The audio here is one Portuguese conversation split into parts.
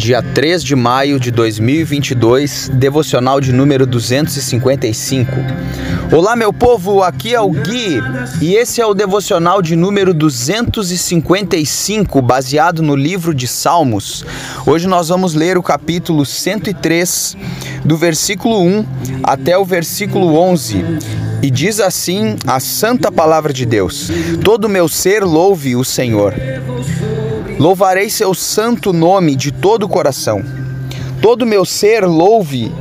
Dia 3 de maio de 2022, devocional de número 255. Olá, meu povo, aqui é o Gui e esse é o devocional de número 255, baseado no livro de Salmos. Hoje nós vamos ler o capítulo 103, do versículo 1 até o versículo 11. E diz assim a santa palavra de Deus: Todo meu ser louve o Senhor. Louvarei seu santo nome de todo o coração. Todo meu ser louve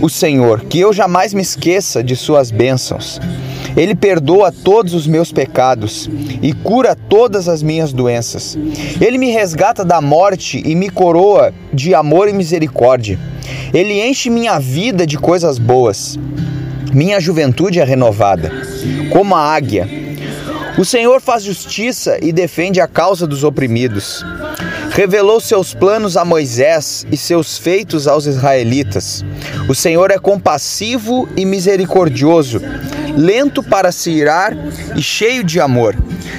o Senhor, que eu jamais me esqueça de suas bênçãos. Ele perdoa todos os meus pecados e cura todas as minhas doenças. Ele me resgata da morte e me coroa de amor e misericórdia. Ele enche minha vida de coisas boas. Minha juventude é renovada, como a águia. O Senhor faz justiça e defende a causa dos oprimidos. Revelou seus planos a Moisés e seus feitos aos israelitas. O Senhor é compassivo e misericordioso, lento para se irar e cheio de amor.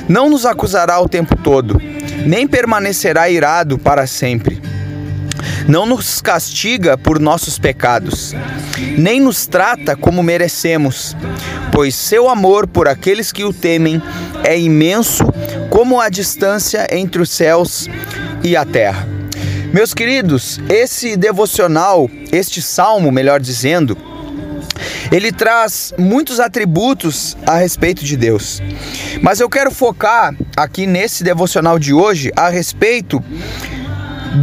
Não nos acusará o tempo todo, nem permanecerá irado para sempre não nos castiga por nossos pecados, nem nos trata como merecemos, pois seu amor por aqueles que o temem é imenso como a distância entre os céus e a terra. Meus queridos, esse devocional, este salmo, melhor dizendo, ele traz muitos atributos a respeito de Deus. Mas eu quero focar aqui nesse devocional de hoje a respeito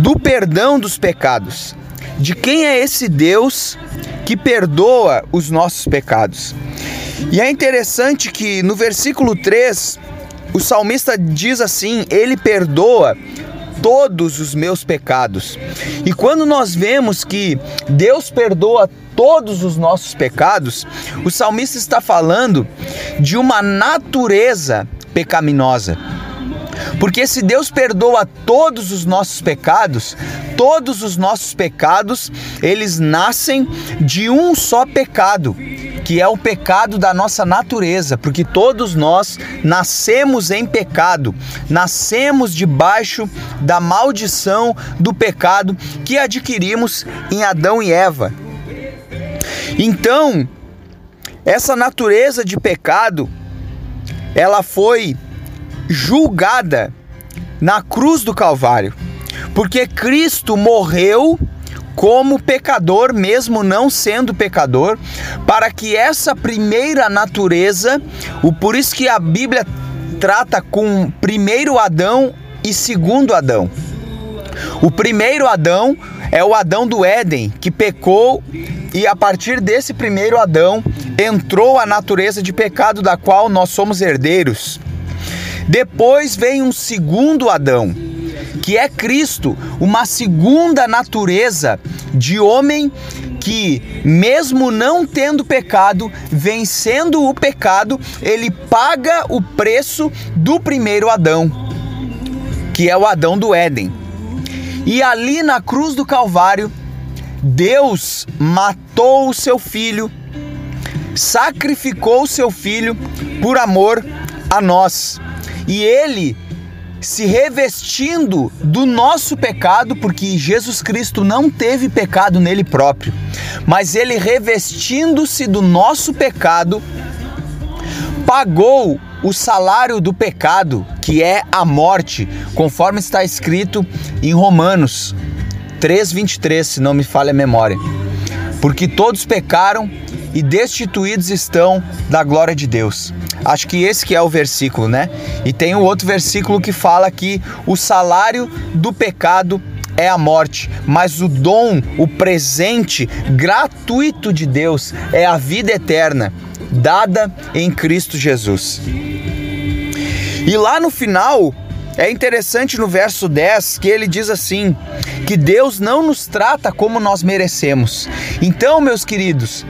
do perdão dos pecados. De quem é esse Deus que perdoa os nossos pecados? E é interessante que no versículo 3, o salmista diz assim: Ele perdoa todos os meus pecados. E quando nós vemos que Deus perdoa todos os nossos pecados, o salmista está falando de uma natureza pecaminosa. Porque se Deus perdoa todos os nossos pecados, todos os nossos pecados, eles nascem de um só pecado, que é o pecado da nossa natureza, porque todos nós nascemos em pecado, nascemos debaixo da maldição do pecado que adquirimos em Adão e Eva. Então, essa natureza de pecado, ela foi julgada na cruz do Calvário, porque Cristo morreu como pecador, mesmo não sendo pecador, para que essa primeira natureza, o por isso que a Bíblia trata com primeiro Adão e segundo Adão. O primeiro Adão é o Adão do Éden, que pecou e a partir desse primeiro Adão entrou a natureza de pecado da qual nós somos herdeiros. Depois vem um segundo Adão, que é Cristo, uma segunda natureza de homem que, mesmo não tendo pecado, vencendo o pecado, ele paga o preço do primeiro Adão, que é o Adão do Éden. E ali na cruz do Calvário, Deus matou o seu filho, sacrificou o seu filho por amor a nós e ele se revestindo do nosso pecado, porque Jesus Cristo não teve pecado nele próprio, mas ele revestindo-se do nosso pecado, pagou o salário do pecado, que é a morte, conforme está escrito em Romanos 3:23, se não me falha a memória. Porque todos pecaram e destituídos estão da glória de Deus. Acho que esse que é o versículo, né? E tem o outro versículo que fala que o salário do pecado é a morte, mas o dom, o presente gratuito de Deus é a vida eterna, dada em Cristo Jesus. E lá no final, é interessante no verso 10 que ele diz assim: que Deus não nos trata como nós merecemos. Então, meus queridos,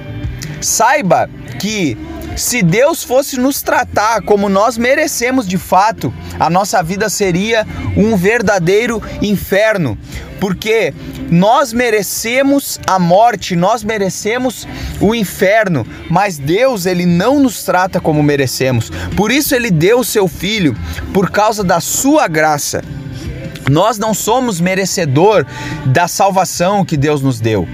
saiba que se Deus fosse nos tratar como nós merecemos de fato, a nossa vida seria um verdadeiro inferno, porque nós merecemos a morte, nós merecemos o inferno, mas Deus ele não nos trata como merecemos. Por isso ele deu o seu filho por causa da sua graça. Nós não somos merecedor da salvação que Deus nos deu.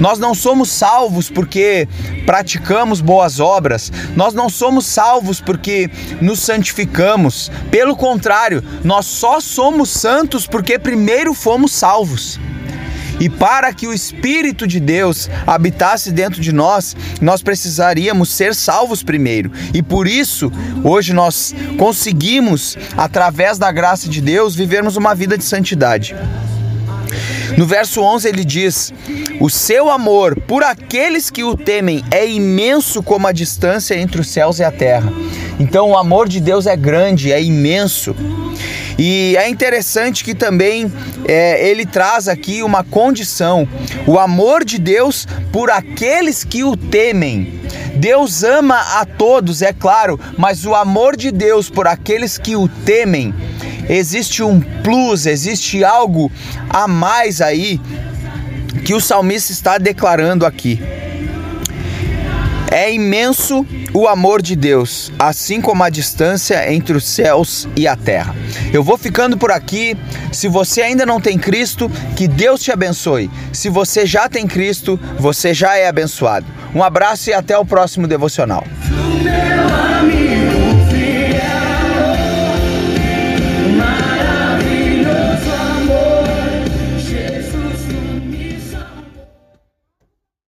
Nós não somos salvos porque praticamos boas obras. Nós não somos salvos porque nos santificamos. Pelo contrário, nós só somos santos porque primeiro fomos salvos. E para que o Espírito de Deus habitasse dentro de nós, nós precisaríamos ser salvos primeiro. E por isso, hoje nós conseguimos, através da graça de Deus, vivermos uma vida de santidade. No verso 11 ele diz: O seu amor por aqueles que o temem é imenso como a distância entre os céus e a terra. Então o amor de Deus é grande, é imenso. E é interessante que também é, ele traz aqui uma condição: o amor de Deus por aqueles que o temem. Deus ama a todos, é claro, mas o amor de Deus por aqueles que o temem, existe um plus, existe algo a mais aí que o salmista está declarando aqui. É imenso o amor de Deus, assim como a distância entre os céus e a terra. Eu vou ficando por aqui. Se você ainda não tem Cristo, que Deus te abençoe. Se você já tem Cristo, você já é abençoado. Um abraço e até o próximo devocional.